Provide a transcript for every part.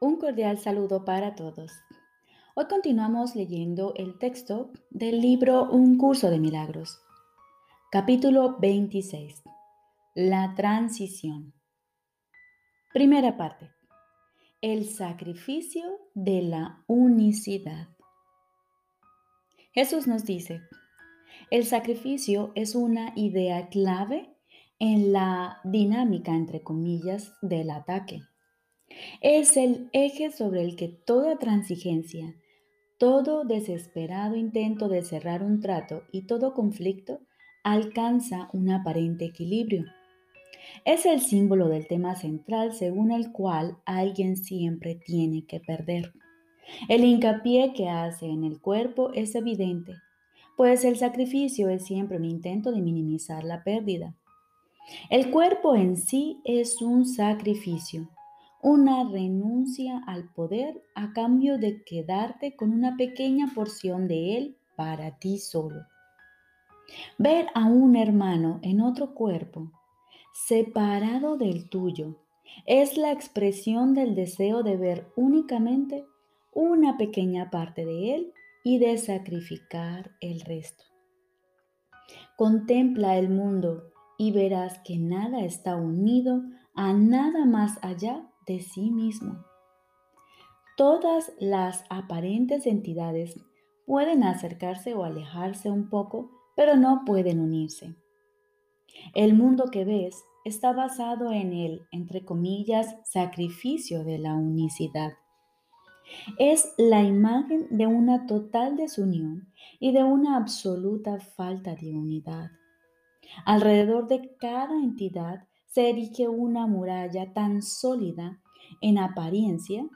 Un cordial saludo para todos. Hoy continuamos leyendo el texto del libro Un curso de milagros. Capítulo 26. La transición. Primera parte. El sacrificio de la unicidad. Jesús nos dice, el sacrificio es una idea clave en la dinámica, entre comillas, del ataque. Es el eje sobre el que toda transigencia, todo desesperado intento de cerrar un trato y todo conflicto alcanza un aparente equilibrio. Es el símbolo del tema central según el cual alguien siempre tiene que perder. El hincapié que hace en el cuerpo es evidente, pues el sacrificio es siempre un intento de minimizar la pérdida. El cuerpo en sí es un sacrificio, una renuncia al poder a cambio de quedarte con una pequeña porción de él para ti solo. Ver a un hermano en otro cuerpo, separado del tuyo, es la expresión del deseo de ver únicamente una pequeña parte de él y de sacrificar el resto. Contempla el mundo y verás que nada está unido a nada más allá de sí mismo. Todas las aparentes entidades pueden acercarse o alejarse un poco, pero no pueden unirse. El mundo que ves está basado en el, entre comillas, sacrificio de la unicidad. Es la imagen de una total desunión y de una absoluta falta de unidad. Alrededor de cada entidad se erige una muralla tan sólida en apariencia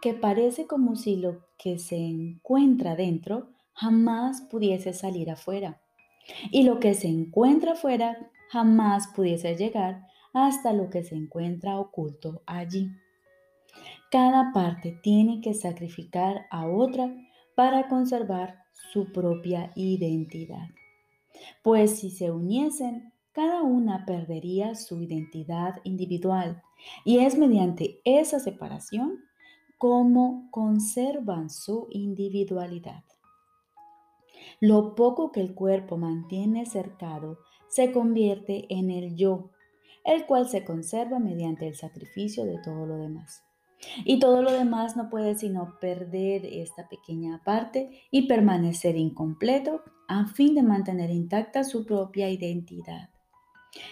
que parece como si lo que se encuentra dentro jamás pudiese salir afuera y lo que se encuentra afuera jamás pudiese llegar hasta lo que se encuentra oculto allí. Cada parte tiene que sacrificar a otra para conservar su propia identidad. Pues si se uniesen, cada una perdería su identidad individual y es mediante esa separación como conservan su individualidad. Lo poco que el cuerpo mantiene cercado se convierte en el yo, el cual se conserva mediante el sacrificio de todo lo demás. Y todo lo demás no puede sino perder esta pequeña parte y permanecer incompleto a fin de mantener intacta su propia identidad.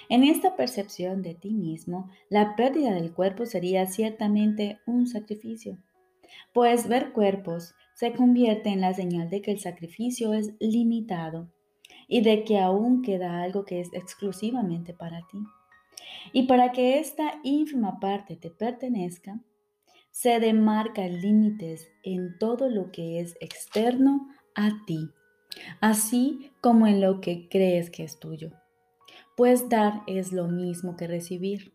En esta percepción de ti mismo, la pérdida del cuerpo sería ciertamente un sacrificio, pues ver cuerpos se convierte en la señal de que el sacrificio es limitado y de que aún queda algo que es exclusivamente para ti. Y para que esta ínfima parte te pertenezca, se demarcan límites en todo lo que es externo a ti, así como en lo que crees que es tuyo pues dar es lo mismo que recibir.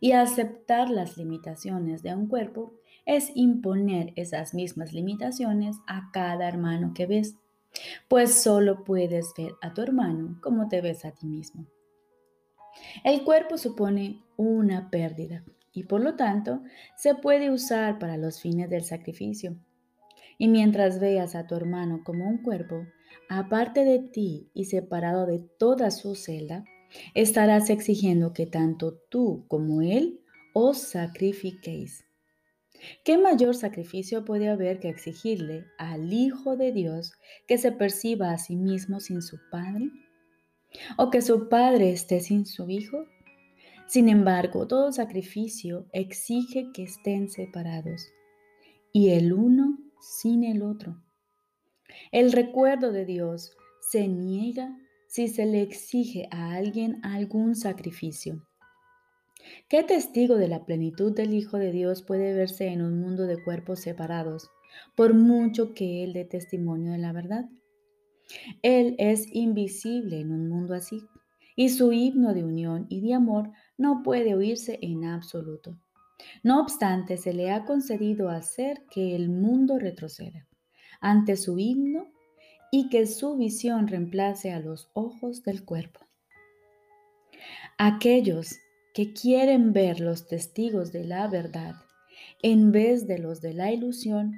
Y aceptar las limitaciones de un cuerpo es imponer esas mismas limitaciones a cada hermano que ves, pues solo puedes ver a tu hermano como te ves a ti mismo. El cuerpo supone una pérdida y por lo tanto se puede usar para los fines del sacrificio. Y mientras veas a tu hermano como un cuerpo, aparte de ti y separado de toda su celda, estarás exigiendo que tanto tú como Él os sacrifiquéis. ¿Qué mayor sacrificio puede haber que exigirle al Hijo de Dios que se perciba a sí mismo sin su Padre? ¿O que su Padre esté sin su Hijo? Sin embargo, todo sacrificio exige que estén separados, y el uno sin el otro. El recuerdo de Dios se niega si se le exige a alguien algún sacrificio. ¿Qué testigo de la plenitud del Hijo de Dios puede verse en un mundo de cuerpos separados, por mucho que Él dé testimonio de la verdad? Él es invisible en un mundo así, y su himno de unión y de amor no puede oírse en absoluto. No obstante, se le ha concedido hacer que el mundo retroceda. Ante su himno y que su visión reemplace a los ojos del cuerpo. Aquellos que quieren ver los testigos de la verdad en vez de los de la ilusión,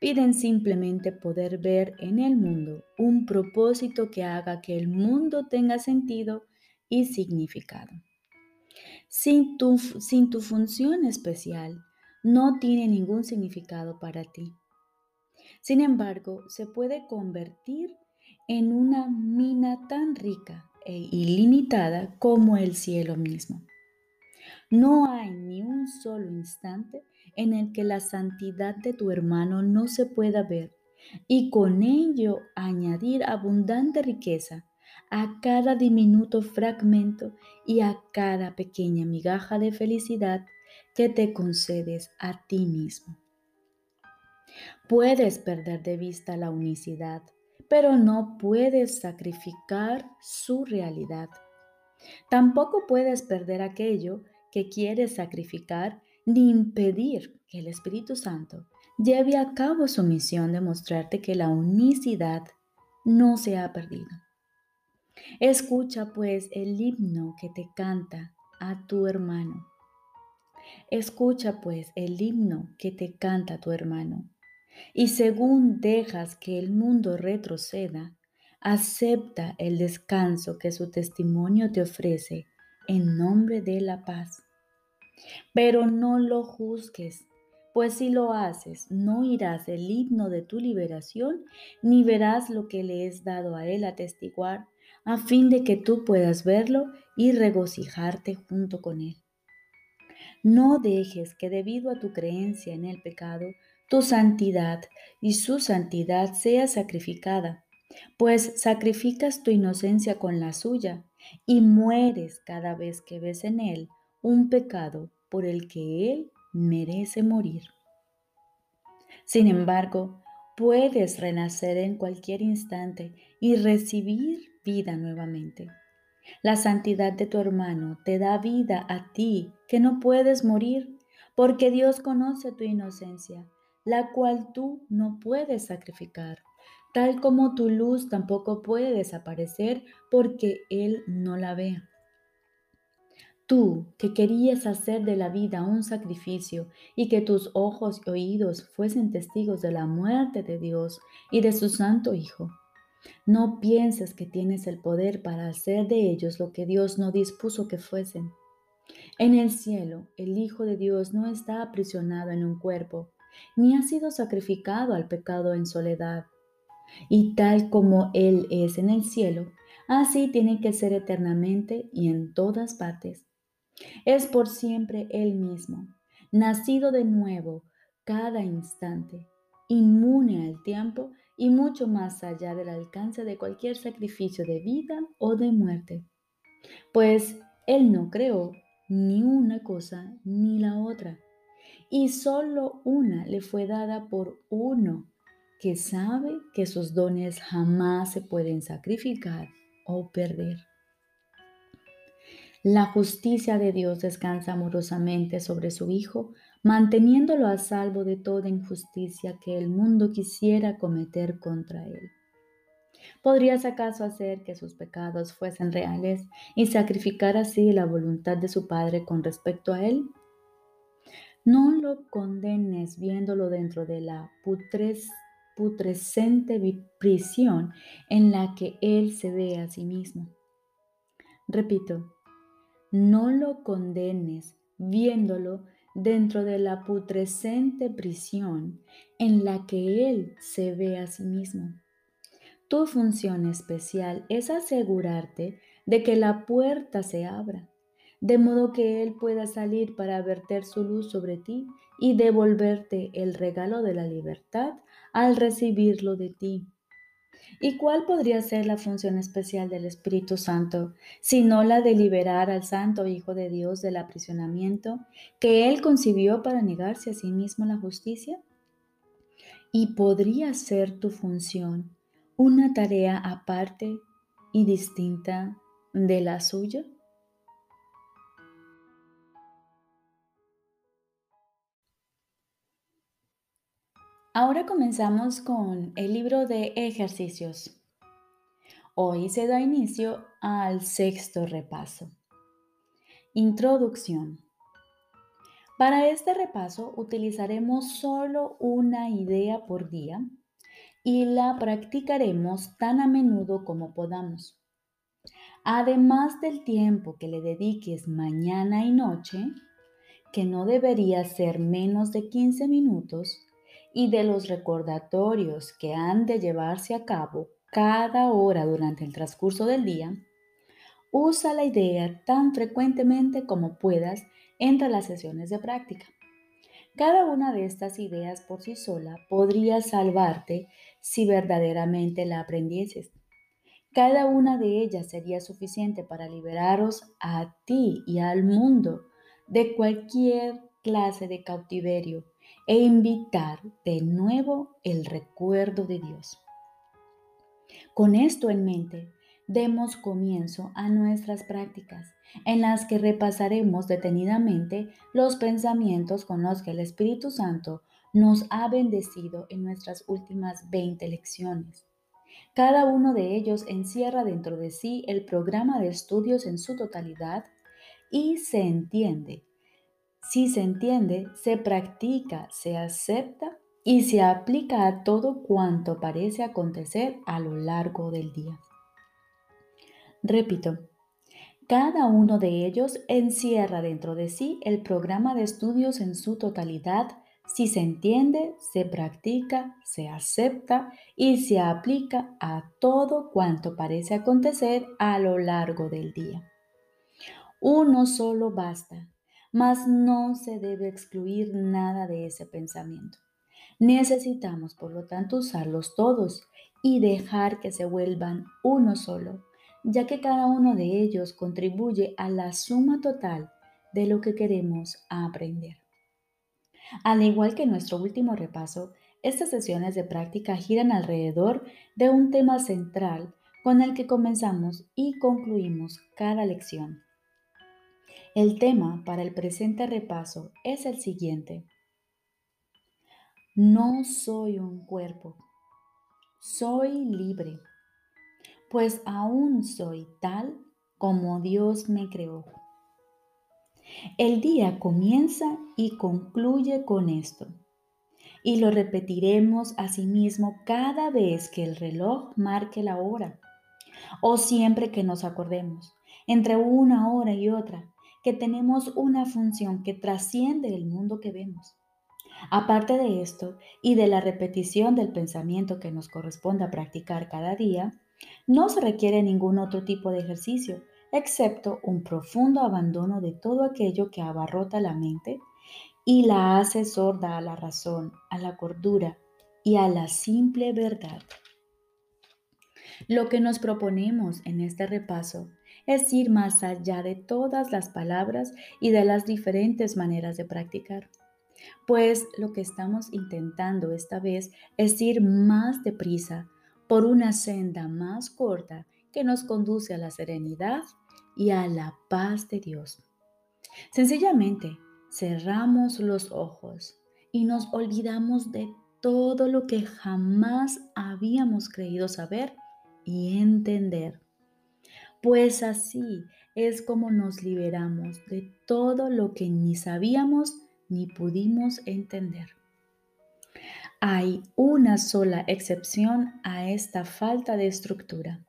piden simplemente poder ver en el mundo un propósito que haga que el mundo tenga sentido y significado. Sin tu, sin tu función especial, no tiene ningún significado para ti. Sin embargo, se puede convertir en una mina tan rica e ilimitada como el cielo mismo. No hay ni un solo instante en el que la santidad de tu hermano no se pueda ver y con ello añadir abundante riqueza a cada diminuto fragmento y a cada pequeña migaja de felicidad que te concedes a ti mismo. Puedes perder de vista la unicidad, pero no puedes sacrificar su realidad. Tampoco puedes perder aquello que quieres sacrificar ni impedir que el Espíritu Santo lleve a cabo su misión de mostrarte que la unicidad no se ha perdido. Escucha pues el himno que te canta a tu hermano. Escucha pues el himno que te canta tu hermano. Y según dejas que el mundo retroceda, acepta el descanso que su testimonio te ofrece en nombre de la paz. Pero no lo juzgues, pues si lo haces, no irás el himno de tu liberación, ni verás lo que le es dado a él atestiguar, a fin de que tú puedas verlo y regocijarte junto con él. No dejes que debido a tu creencia en el pecado, tu santidad y su santidad sea sacrificada, pues sacrificas tu inocencia con la suya y mueres cada vez que ves en él un pecado por el que Él merece morir. Sin embargo, puedes renacer en cualquier instante y recibir vida nuevamente. La santidad de tu hermano te da vida a ti que no puedes morir porque Dios conoce tu inocencia, la cual tú no puedes sacrificar, tal como tu luz tampoco puede desaparecer porque Él no la ve. Tú que querías hacer de la vida un sacrificio y que tus ojos y oídos fuesen testigos de la muerte de Dios y de su Santo Hijo. No pienses que tienes el poder para hacer de ellos lo que Dios no dispuso que fuesen. En el cielo, el Hijo de Dios no está aprisionado en un cuerpo, ni ha sido sacrificado al pecado en soledad. Y tal como Él es en el cielo, así tiene que ser eternamente y en todas partes. Es por siempre Él mismo, nacido de nuevo cada instante, inmune al tiempo y mucho más allá del alcance de cualquier sacrificio de vida o de muerte. Pues Él no creó ni una cosa ni la otra, y solo una le fue dada por uno que sabe que sus dones jamás se pueden sacrificar o perder. La justicia de Dios descansa amorosamente sobre su Hijo, manteniéndolo a salvo de toda injusticia que el mundo quisiera cometer contra él. ¿Podrías acaso hacer que sus pecados fuesen reales y sacrificar así la voluntad de su Padre con respecto a él? No lo condenes viéndolo dentro de la putres, putrescente prisión en la que él se ve a sí mismo. Repito, no lo condenes viéndolo dentro de la putrescente prisión en la que Él se ve a sí mismo. Tu función especial es asegurarte de que la puerta se abra, de modo que Él pueda salir para verter su luz sobre ti y devolverte el regalo de la libertad al recibirlo de ti. ¿Y cuál podría ser la función especial del Espíritu Santo, sino la de liberar al Santo Hijo de Dios del aprisionamiento que Él concibió para negarse a sí mismo la justicia? ¿Y podría ser tu función una tarea aparte y distinta de la suya? Ahora comenzamos con el libro de ejercicios. Hoy se da inicio al sexto repaso. Introducción. Para este repaso utilizaremos solo una idea por día y la practicaremos tan a menudo como podamos. Además del tiempo que le dediques mañana y noche, que no debería ser menos de 15 minutos, y de los recordatorios que han de llevarse a cabo cada hora durante el transcurso del día, usa la idea tan frecuentemente como puedas entre las sesiones de práctica. Cada una de estas ideas por sí sola podría salvarte si verdaderamente la aprendieses. Cada una de ellas sería suficiente para liberaros a ti y al mundo de cualquier clase de cautiverio e invitar de nuevo el recuerdo de Dios. Con esto en mente, demos comienzo a nuestras prácticas, en las que repasaremos detenidamente los pensamientos con los que el Espíritu Santo nos ha bendecido en nuestras últimas 20 lecciones. Cada uno de ellos encierra dentro de sí el programa de estudios en su totalidad y se entiende. Si se entiende, se practica, se acepta y se aplica a todo cuanto parece acontecer a lo largo del día. Repito, cada uno de ellos encierra dentro de sí el programa de estudios en su totalidad si se entiende, se practica, se acepta y se aplica a todo cuanto parece acontecer a lo largo del día. Uno solo basta, mas no se debe excluir nada de ese pensamiento. Necesitamos, por lo tanto, usarlos todos y dejar que se vuelvan uno solo, ya que cada uno de ellos contribuye a la suma total de lo que queremos aprender. Al igual que nuestro último repaso, estas sesiones de práctica giran alrededor de un tema central con el que comenzamos y concluimos cada lección. El tema para el presente repaso es el siguiente. No soy un cuerpo, soy libre, pues aún soy tal como Dios me creó. El día comienza y concluye con esto. Y lo repetiremos asimismo cada vez que el reloj marque la hora o siempre que nos acordemos, entre una hora y otra, que tenemos una función que trasciende el mundo que vemos. Aparte de esto y de la repetición del pensamiento que nos corresponde practicar cada día, no se requiere ningún otro tipo de ejercicio, excepto un profundo abandono de todo aquello que abarrota la mente y la hace sorda a la razón, a la cordura y a la simple verdad. Lo que nos proponemos en este repaso es ir más allá de todas las palabras y de las diferentes maneras de practicar. Pues lo que estamos intentando esta vez es ir más deprisa por una senda más corta que nos conduce a la serenidad y a la paz de Dios. Sencillamente cerramos los ojos y nos olvidamos de todo lo que jamás habíamos creído saber y entender. Pues así es como nos liberamos de todo lo que ni sabíamos ni pudimos entender. Hay una sola excepción a esta falta de estructura.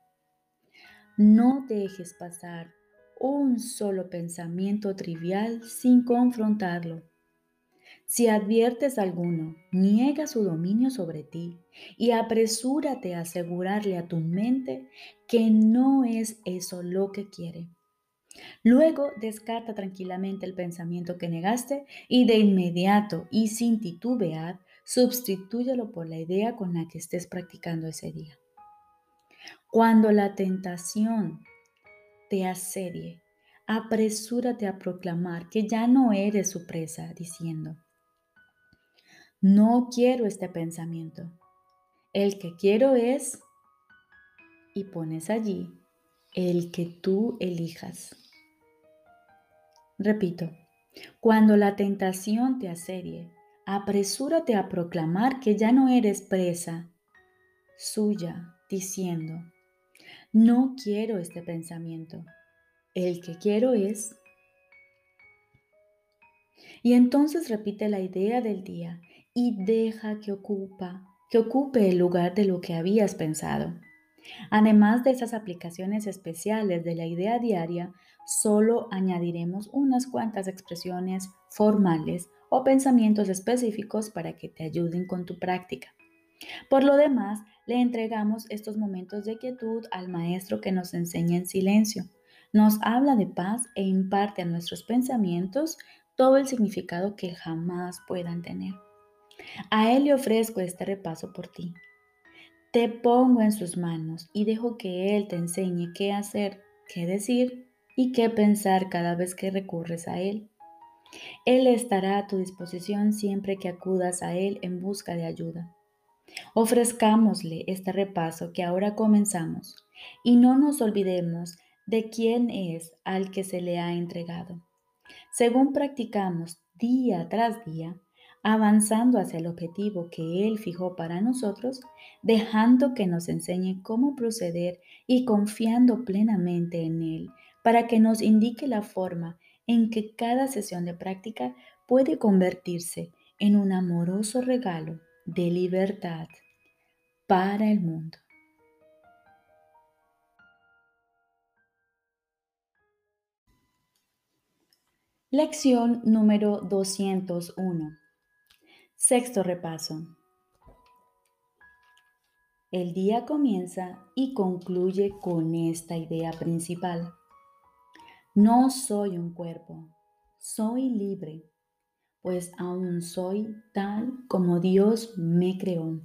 No dejes pasar un solo pensamiento trivial sin confrontarlo. Si adviertes alguno, niega su dominio sobre ti y apresúrate a asegurarle a tu mente que no es eso lo que quiere. Luego descarta tranquilamente el pensamiento que negaste y de inmediato y sin titubear, sustitúyelo por la idea con la que estés practicando ese día. Cuando la tentación te asedie, apresúrate a proclamar que ya no eres su presa, diciendo, no quiero este pensamiento. El que quiero es, y pones allí, el que tú elijas. Repito, cuando la tentación te asedie, apresúrate a proclamar que ya no eres presa suya, diciendo, no quiero este pensamiento. El que quiero es... Y entonces repite la idea del día y deja que ocupa, que ocupe el lugar de lo que habías pensado. Además de esas aplicaciones especiales de la idea diaria, solo añadiremos unas cuantas expresiones formales o pensamientos específicos para que te ayuden con tu práctica. Por lo demás, le entregamos estos momentos de quietud al Maestro que nos enseña en silencio, nos habla de paz e imparte a nuestros pensamientos todo el significado que jamás puedan tener. A Él le ofrezco este repaso por ti. Te pongo en sus manos y dejo que Él te enseñe qué hacer, qué decir y qué pensar cada vez que recurres a Él. Él estará a tu disposición siempre que acudas a Él en busca de ayuda. Ofrezcámosle este repaso que ahora comenzamos y no nos olvidemos de quién es al que se le ha entregado. Según practicamos día tras día, avanzando hacia el objetivo que Él fijó para nosotros, dejando que nos enseñe cómo proceder y confiando plenamente en Él para que nos indique la forma en que cada sesión de práctica puede convertirse en un amoroso regalo de libertad para el mundo. Lección número 201. Sexto repaso. El día comienza y concluye con esta idea principal. No soy un cuerpo, soy libre, pues aún soy tal como Dios me creó.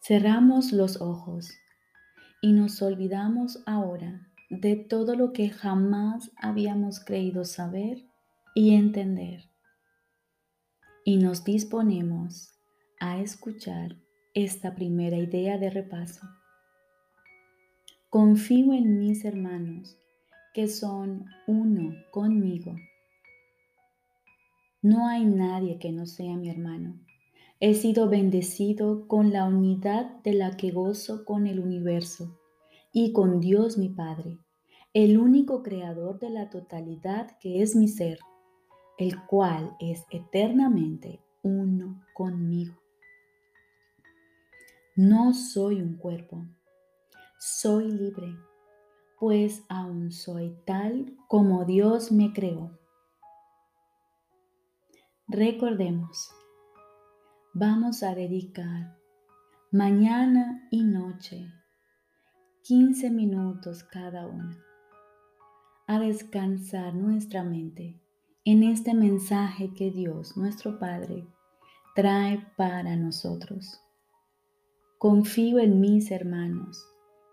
Cerramos los ojos y nos olvidamos ahora de todo lo que jamás habíamos creído saber y entender. Y nos disponemos a escuchar esta primera idea de repaso. Confío en mis hermanos que son uno conmigo. No hay nadie que no sea mi hermano. He sido bendecido con la unidad de la que gozo con el universo y con Dios mi Padre, el único creador de la totalidad que es mi ser, el cual es eternamente uno conmigo. No soy un cuerpo soy libre, pues aún soy tal como Dios me creó. Recordemos, vamos a dedicar mañana y noche 15 minutos cada una a descansar nuestra mente en este mensaje que Dios, nuestro Padre, trae para nosotros. Confío en mis hermanos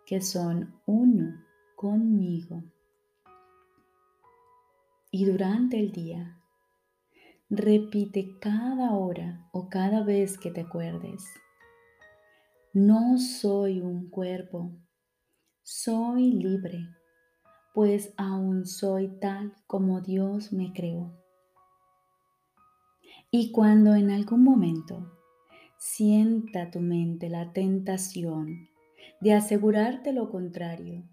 que son uno conmigo. Y durante el día, repite cada hora o cada vez que te acuerdes. No soy un cuerpo, soy libre, pues aún soy tal como Dios me creó. Y cuando en algún momento sienta tu mente la tentación de asegurarte lo contrario,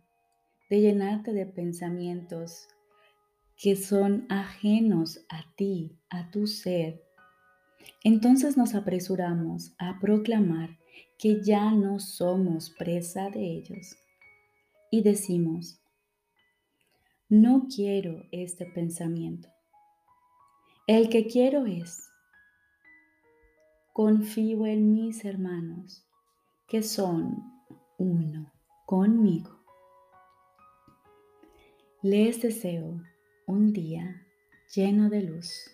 de llenarte de pensamientos que son ajenos a ti, a tu ser, entonces nos apresuramos a proclamar que ya no somos presa de ellos y decimos, no quiero este pensamiento. El que quiero es, confío en mis hermanos, que son uno conmigo. Les deseo un día lleno de luz.